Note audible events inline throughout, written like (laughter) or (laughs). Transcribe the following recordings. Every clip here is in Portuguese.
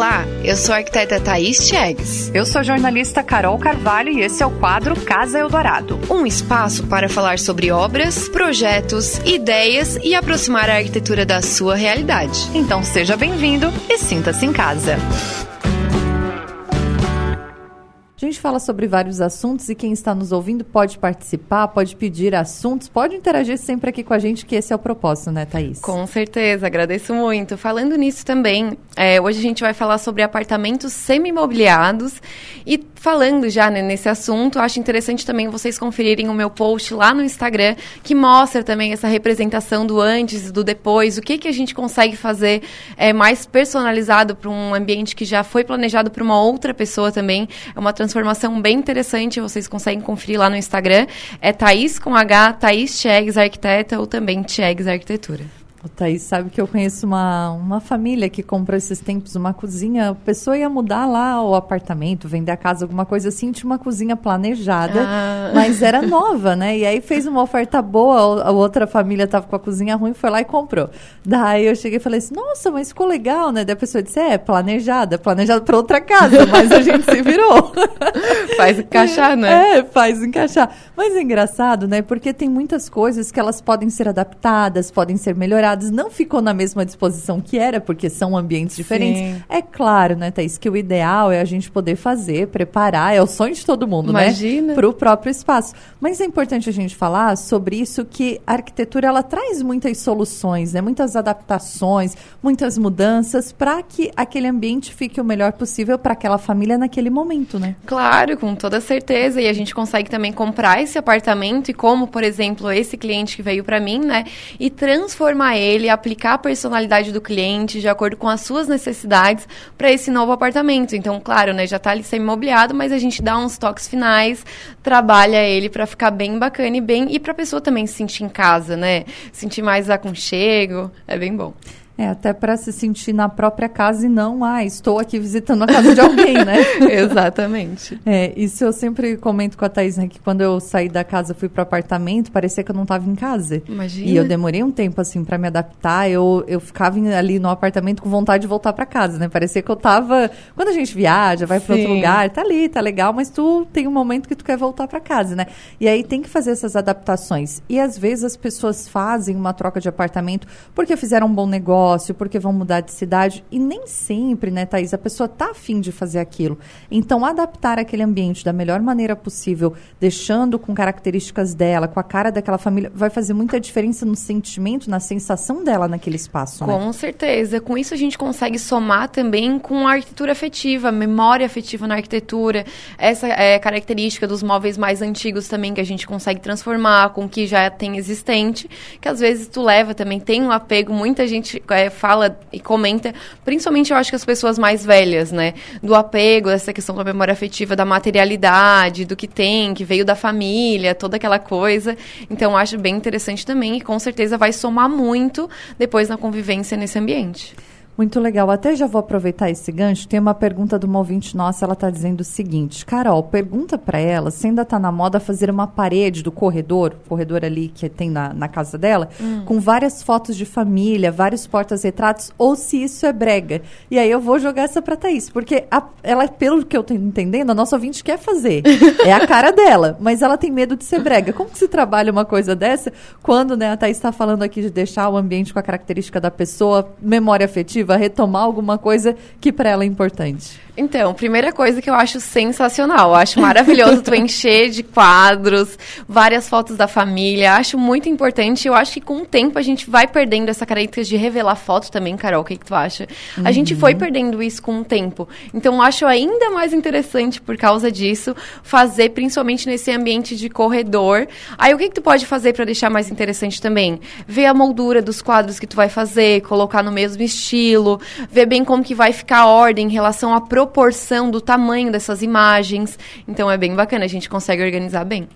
Olá, eu sou a arquiteta Thaís Chegues. Eu sou a jornalista Carol Carvalho e esse é o quadro Casa Eldorado. Um espaço para falar sobre obras, projetos, ideias e aproximar a arquitetura da sua realidade. Então seja bem-vindo e sinta-se em casa. A gente fala sobre vários assuntos e quem está nos ouvindo pode participar, pode pedir assuntos, pode interagir sempre aqui com a gente, que esse é o propósito, né, Thaís? Com certeza, agradeço muito. Falando nisso também, é, hoje a gente vai falar sobre apartamentos semi-imobiliados e falando já né, nesse assunto, acho interessante também vocês conferirem o meu post lá no Instagram, que mostra também essa representação do antes e do depois, o que, que a gente consegue fazer é, mais personalizado para um ambiente que já foi planejado para uma outra pessoa também. É uma transformação bem interessante, vocês conseguem conferir lá no Instagram. É Thaís com H, Thaís Chegues Arquiteta ou também Chegues Arquitetura. O Thaís sabe que eu conheço uma, uma família que comprou esses tempos uma cozinha. A pessoa ia mudar lá o apartamento, vender a casa, alguma coisa assim. Tinha uma cozinha planejada, ah. mas era nova, né? E aí fez uma oferta boa. A outra família estava com a cozinha ruim, foi lá e comprou. Daí eu cheguei e falei assim: Nossa, mas ficou legal, né? Daí a pessoa disse: É, planejada, planejada para outra casa, mas a gente se virou. (laughs) faz encaixar, né? É, faz encaixar. Mas é engraçado, né? Porque tem muitas coisas que elas podem ser adaptadas, podem ser melhoradas não ficou na mesma disposição que era, porque são ambientes diferentes. Sim. É claro, né, Thaís, que o ideal é a gente poder fazer, preparar, é o sonho de todo mundo, né? Imagina. né? Para o próprio espaço. Mas é importante a gente falar sobre isso que a arquitetura ela traz muitas soluções, né? Muitas adaptações, muitas mudanças para que aquele ambiente fique o melhor possível para aquela família naquele momento, né? Claro, com toda certeza. E a gente consegue também comprar esse apartamento e como, por exemplo, esse cliente que veio para mim, né? E transformar ele, aplicar a personalidade do cliente de acordo com as suas necessidades para esse novo apartamento. Então, claro, né, já está ali semi-imobiliado, mas a gente dá uns toques finais, trabalha ele para ficar bem bacana e bem e para a pessoa também se sentir em casa, né? Sentir mais aconchego, é bem bom. É, até para se sentir na própria casa e não, ah, estou aqui visitando a casa de alguém, né? (laughs) Exatamente. É, isso eu sempre comento com a Thais, né, que quando eu saí da casa, fui para o apartamento, parecia que eu não estava em casa. Imagina. E eu demorei um tempo, assim, para me adaptar. Eu, eu ficava ali no apartamento com vontade de voltar para casa, né? Parecia que eu tava... Quando a gente viaja, vai para outro lugar, tá ali, tá legal, mas tu tem um momento que tu quer voltar para casa, né? E aí tem que fazer essas adaptações. E às vezes as pessoas fazem uma troca de apartamento porque fizeram um bom negócio, negócio, porque vão mudar de cidade. E nem sempre, né, Thaís, a pessoa está afim de fazer aquilo. Então, adaptar aquele ambiente da melhor maneira possível, deixando com características dela, com a cara daquela família, vai fazer muita diferença no sentimento, na sensação dela naquele espaço. Né? Com certeza. Com isso, a gente consegue somar também com a arquitetura afetiva, memória afetiva na arquitetura, essa é característica dos móveis mais antigos também que a gente consegue transformar com o que já tem existente, que às vezes tu leva também, tem um apego, muita gente é, fala e comenta, principalmente eu acho que as pessoas mais velhas, né? Do apego, dessa questão da memória afetiva, da materialidade, do que tem, que veio da família, toda aquela coisa. Então, acho bem interessante também e com certeza vai somar muito depois na convivência nesse ambiente. Muito legal. Até já vou aproveitar esse gancho. Tem uma pergunta de uma ouvinte nossa. Ela está dizendo o seguinte: Carol, pergunta para ela se ainda está na moda fazer uma parede do corredor, corredor ali que tem na, na casa dela, hum. com várias fotos de família, vários portas-retratos, ou se isso é brega. E aí eu vou jogar essa para Thaís, porque a, ela, pelo que eu estou entendendo, a nossa ouvinte quer fazer. (laughs) é a cara dela, mas ela tem medo de ser brega. Como que se trabalha uma coisa dessa quando né, a Thaís está falando aqui de deixar o ambiente com a característica da pessoa, memória afetiva? Retomar alguma coisa que para ela é importante? Então, primeira coisa que eu acho sensacional. Eu acho maravilhoso tu (laughs) encher de quadros, várias fotos da família. Acho muito importante. Eu acho que com o tempo a gente vai perdendo essa característica de revelar foto também, Carol. O que, que tu acha? Uhum. A gente foi perdendo isso com o tempo. Então, acho ainda mais interessante, por causa disso, fazer principalmente nesse ambiente de corredor. Aí, o que, que tu pode fazer para deixar mais interessante também? Ver a moldura dos quadros que tu vai fazer, colocar no mesmo estilo, ver bem como que vai ficar a ordem em relação à proporção do tamanho dessas imagens. Então é bem bacana, a gente consegue organizar bem.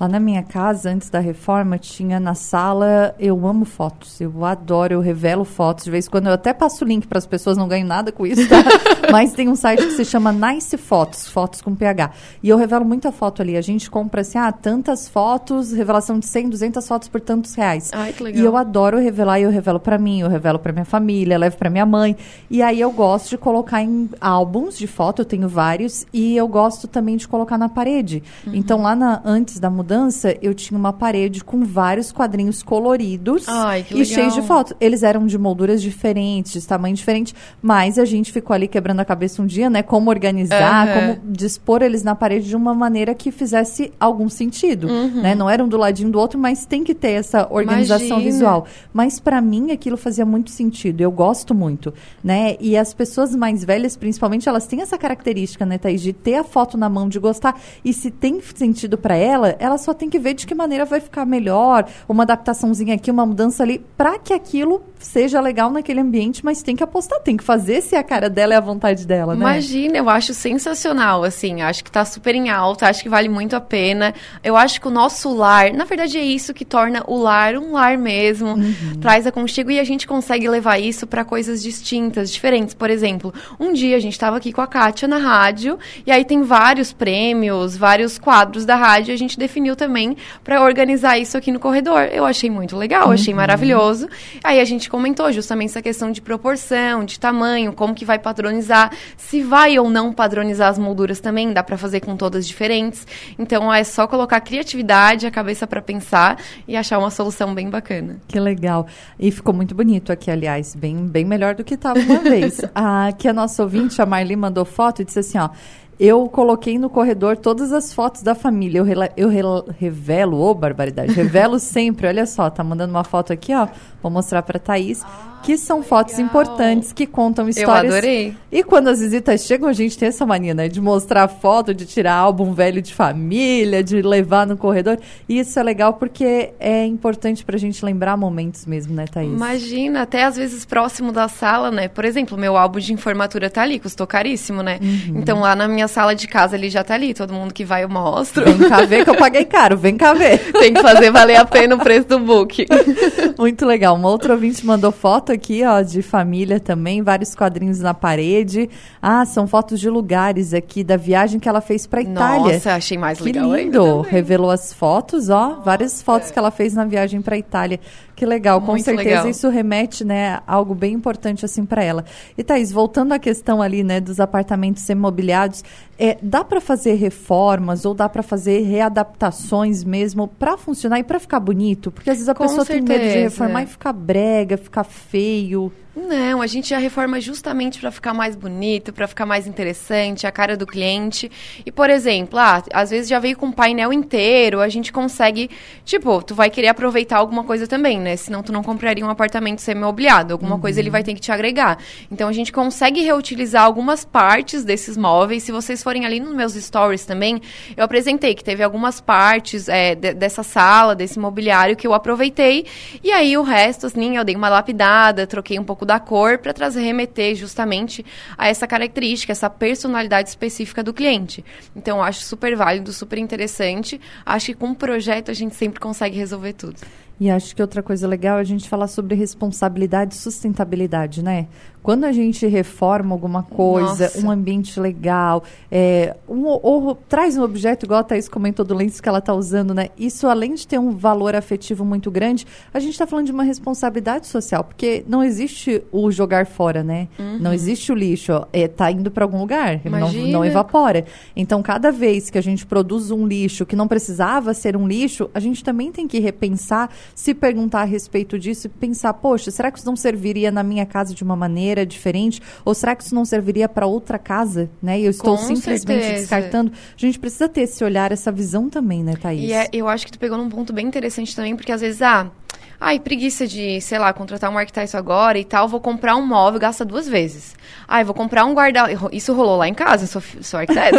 Lá na minha casa, antes da reforma, tinha na sala. Eu amo fotos, eu adoro, eu revelo fotos. De vez em quando eu até passo o link para as pessoas, não ganho nada com isso, tá? (laughs) Mas tem um site que se chama Nice Fotos, fotos com PH. E eu revelo muita foto ali. A gente compra assim, ah, tantas fotos, revelação de 100, 200 fotos por tantos reais. Ai, que legal. E eu adoro revelar, e eu revelo para mim, eu revelo para minha família, levo para minha mãe. E aí eu gosto de colocar em álbuns de foto, eu tenho vários, e eu gosto também de colocar na parede. Uhum. Então lá na, antes da mudança, mudança, eu tinha uma parede com vários quadrinhos coloridos Ai, e cheios de fotos. Eles eram de molduras diferentes, de tamanho diferente, mas a gente ficou ali quebrando a cabeça um dia, né? Como organizar, uhum. como dispor eles na parede de uma maneira que fizesse algum sentido, uhum. né? Não eram do ladinho do outro, mas tem que ter essa organização Imagina. visual. Mas para mim aquilo fazia muito sentido. Eu gosto muito, né? E as pessoas mais velhas, principalmente, elas têm essa característica, né, Thaís, de ter a foto na mão, de gostar. E se tem sentido para ela, ela só tem que ver de que maneira vai ficar melhor, uma adaptaçãozinha aqui, uma mudança ali, para que aquilo seja legal naquele ambiente, mas tem que apostar, tem que fazer se a cara dela é a vontade dela, né? Imagina, eu acho sensacional, assim, acho que tá super em alta, acho que vale muito a pena. Eu acho que o nosso lar, na verdade é isso que torna o lar um lar mesmo, uhum. traz aconchego e a gente consegue levar isso para coisas distintas, diferentes. Por exemplo, um dia a gente tava aqui com a Kátia na rádio, e aí tem vários prêmios, vários quadros da rádio, e a gente definiu também para organizar isso aqui no corredor. Eu achei muito legal, uhum. achei maravilhoso. Aí a gente comentou justamente essa questão de proporção, de tamanho, como que vai padronizar, se vai ou não padronizar as molduras também, dá para fazer com todas diferentes. Então é só colocar criatividade, a cabeça para pensar e achar uma solução bem bacana. Que legal. E ficou muito bonito aqui, aliás, bem, bem melhor do que estava uma vez. (laughs) Aqui a nossa ouvinte, a Marli, mandou foto e disse assim, ó, eu coloquei no corredor todas as fotos da família. Eu, eu revelo, ô oh, barbaridade, revelo (laughs) sempre. Olha só, tá mandando uma foto aqui, ó. Vou mostrar pra Thaís. Ah que são legal. fotos importantes que contam histórias. Eu adorei. E quando as visitas chegam, a gente tem essa mania, né? De mostrar foto, de tirar álbum velho de família, de levar no corredor. E isso é legal porque é importante pra gente lembrar momentos mesmo, né, Thaís? Imagina, até às vezes próximo da sala, né? Por exemplo, meu álbum de informatura tá ali, custou caríssimo, né? Uhum. Então lá na minha sala de casa ele já tá ali. Todo mundo que vai eu mostro. Vem cá ver que eu paguei (laughs) caro, vem cá ver. tem que fazer valer a pena o preço do book. (laughs) Muito legal. Uma outra ouvinte mandou foto aqui, ó, de família também, vários quadrinhos na parede. Ah, são fotos de lugares aqui da viagem que ela fez para Itália. Nossa, achei mais legal. Que lindo. Revelou as fotos, ó, várias fotos que ela fez na viagem para Itália. Que legal, com Muito certeza legal. isso remete, né, algo bem importante assim para ela. E Thaís, voltando à questão ali, né, dos apartamentos semi-mobiliados, é, dá para fazer reformas ou dá para fazer readaptações mesmo para funcionar e para ficar bonito? Porque às vezes a com pessoa certeza. tem medo de reformar e ficar brega, ficar feio. Não, a gente já reforma justamente para ficar mais bonito, para ficar mais interessante, a cara do cliente. E, por exemplo, ah, às vezes já veio com um painel inteiro, a gente consegue, tipo, tu vai querer aproveitar alguma coisa também, né? Senão tu não compraria um apartamento semi-mobiliado, alguma uhum. coisa ele vai ter que te agregar. Então a gente consegue reutilizar algumas partes desses móveis. Se vocês forem ali nos meus stories também, eu apresentei que teve algumas partes é, de, dessa sala, desse mobiliário que eu aproveitei. E aí o resto, assim, eu dei uma lapidada, troquei um pouco da cor para trazer remeter justamente a essa característica, essa personalidade específica do cliente. Então, acho super válido, super interessante. Acho que com um projeto a gente sempre consegue resolver tudo. E acho que outra coisa legal é a gente falar sobre responsabilidade e sustentabilidade, né? Quando a gente reforma alguma coisa, Nossa. um ambiente legal, é, um, ou, traz um objeto, igual a Thaís comentou do lenço que ela está usando, né? Isso, além de ter um valor afetivo muito grande, a gente está falando de uma responsabilidade social, porque não existe o jogar fora, né? Uhum. Não existe o lixo, está é, indo para algum lugar, não, não evapora. Então, cada vez que a gente produz um lixo que não precisava ser um lixo, a gente também tem que repensar se perguntar a respeito disso e pensar, poxa, será que isso não serviria na minha casa de uma maneira diferente? Ou será que isso não serviria para outra casa? Né? E eu estou Com simplesmente certeza. descartando. A gente precisa ter esse olhar, essa visão também, né, Thaís? E é, eu acho que tu pegou num ponto bem interessante também, porque às vezes, ah, Ai, preguiça de, sei lá, contratar um arquiteto agora e tal, vou comprar um móvel, gasta duas vezes. Ai, vou comprar um guarda... Isso rolou lá em casa, sou, sou arquiteta.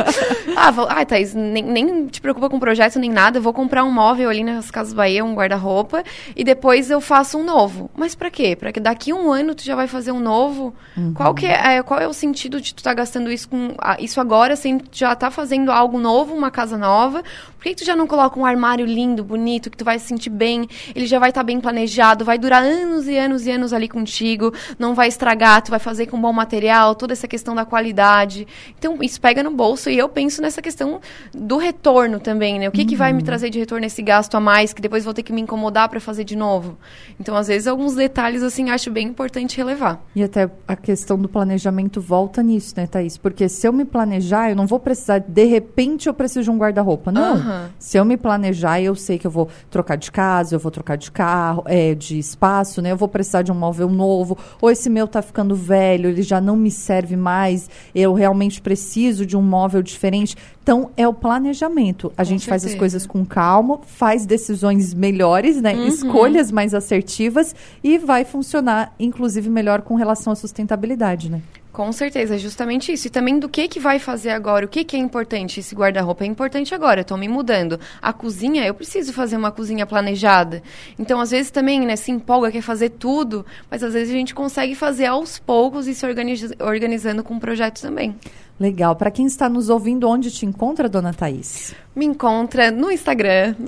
(laughs) ah, vou... Ai, Thaís, nem, nem te preocupa com projeto nem nada, eu vou comprar um móvel ali nas Casas Bahia, um guarda-roupa, e depois eu faço um novo. Mas para quê? Para que daqui um ano tu já vai fazer um novo? Uhum. Qual, que é, é, qual é o sentido de tu estar tá gastando isso com isso agora, sem já tá fazendo algo novo, uma casa nova? Por que, que tu já não coloca um armário lindo, bonito, que tu vai se sentir bem? Ele já vai estar tá bem planejado, vai durar anos e anos e anos ali contigo, não vai estragar, tu vai fazer com bom material, toda essa questão da qualidade. Então, isso pega no bolso e eu penso nessa questão do retorno também, né? O que, uhum. que vai me uhum. trazer de retorno esse gasto a mais, que depois vou ter que me incomodar para fazer de novo? Então, às vezes, alguns detalhes, assim, acho bem importante relevar. E até a questão do planejamento volta nisso, né, Thaís? Porque se eu me planejar, eu não vou precisar, de repente, eu preciso de um guarda-roupa. Não. Uhum. Uhum. Se eu me planejar, eu sei que eu vou trocar de casa, eu vou trocar de carro, é, de espaço, né? Eu vou precisar de um móvel novo, ou esse meu tá ficando velho, ele já não me serve mais, eu realmente preciso de um móvel diferente. Então, é o planejamento. A com gente certeza. faz as coisas com calma, faz decisões melhores, né? Uhum. Escolhas mais assertivas e vai funcionar, inclusive, melhor com relação à sustentabilidade, né? Com certeza, é justamente isso. E também do que que vai fazer agora, o que que é importante. Esse guarda-roupa é importante agora, eu tô me mudando. A cozinha, eu preciso fazer uma cozinha planejada. Então, às vezes também, né, se empolga, quer fazer tudo, mas às vezes a gente consegue fazer aos poucos e se organiz organizando com projetos também. Legal. Para quem está nos ouvindo, onde te encontra, dona Thaís? Me encontra no Instagram. (laughs)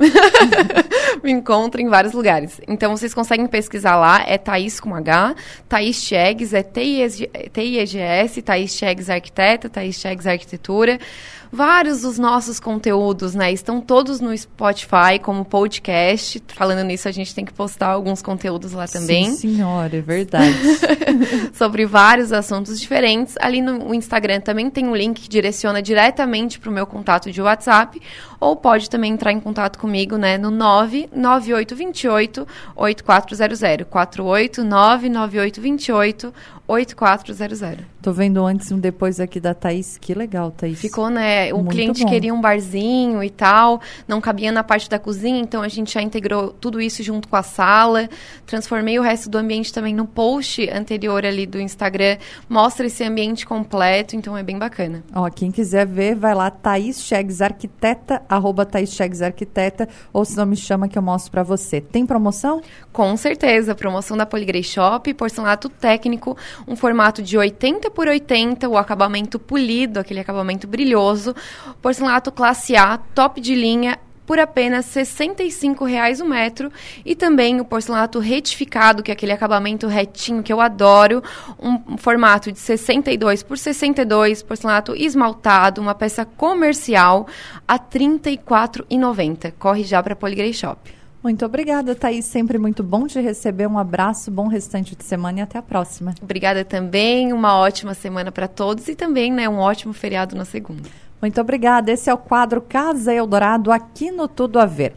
(laughs) Me encontra em vários lugares. Então, vocês conseguem pesquisar lá. É Thaís com H. Thaís Chegues, é T-I-E-G-S, Thaís Chegues Arquiteta, Thaís Chegues Arquitetura. Vários dos nossos conteúdos, né, estão todos no Spotify como podcast. Falando nisso, a gente tem que postar alguns conteúdos lá também. Sim, senhora, é verdade. (laughs) Sobre vários assuntos diferentes. Ali no Instagram também tem um link que direciona diretamente para o meu contato de WhatsApp. Ou pode também entrar em contato comigo, né, no 99828 8400. 489 9828 8400. Tô vendo antes e um depois aqui da Thaís. Que legal, Thaís. Ficou, né? O Muito cliente bom. queria um barzinho e tal, não cabia na parte da cozinha, então a gente já integrou tudo isso junto com a sala. Transformei o resto do ambiente também no post anterior ali do Instagram. Mostra esse ambiente completo, então é bem bacana. Ó, quem quiser ver, vai lá, Thaís Chegues Arquiteta, arroba Thaís Chegues Arquiteta, ou se não me chama que eu mostro para você. Tem promoção? Com certeza, promoção da Poligrey Shop, porcelanato técnico, um formato de 80 por 80, o acabamento polido, aquele acabamento brilhoso, porcelanato classe A, top de linha, por apenas R$ 65,00 o metro. E também o porcelanato retificado, que é aquele acabamento retinho que eu adoro. Um, formato de 62 por 62, porcelanato esmaltado, uma peça comercial a R$ 34,90. Corre já para a Poligrey Shop. Muito obrigada, Thaís. Sempre muito bom te receber. Um abraço, bom restante de semana e até a próxima. Obrigada também. Uma ótima semana para todos e também né, um ótimo feriado na segunda. Muito obrigada. Esse é o quadro Casa Eldorado aqui no Tudo a Ver.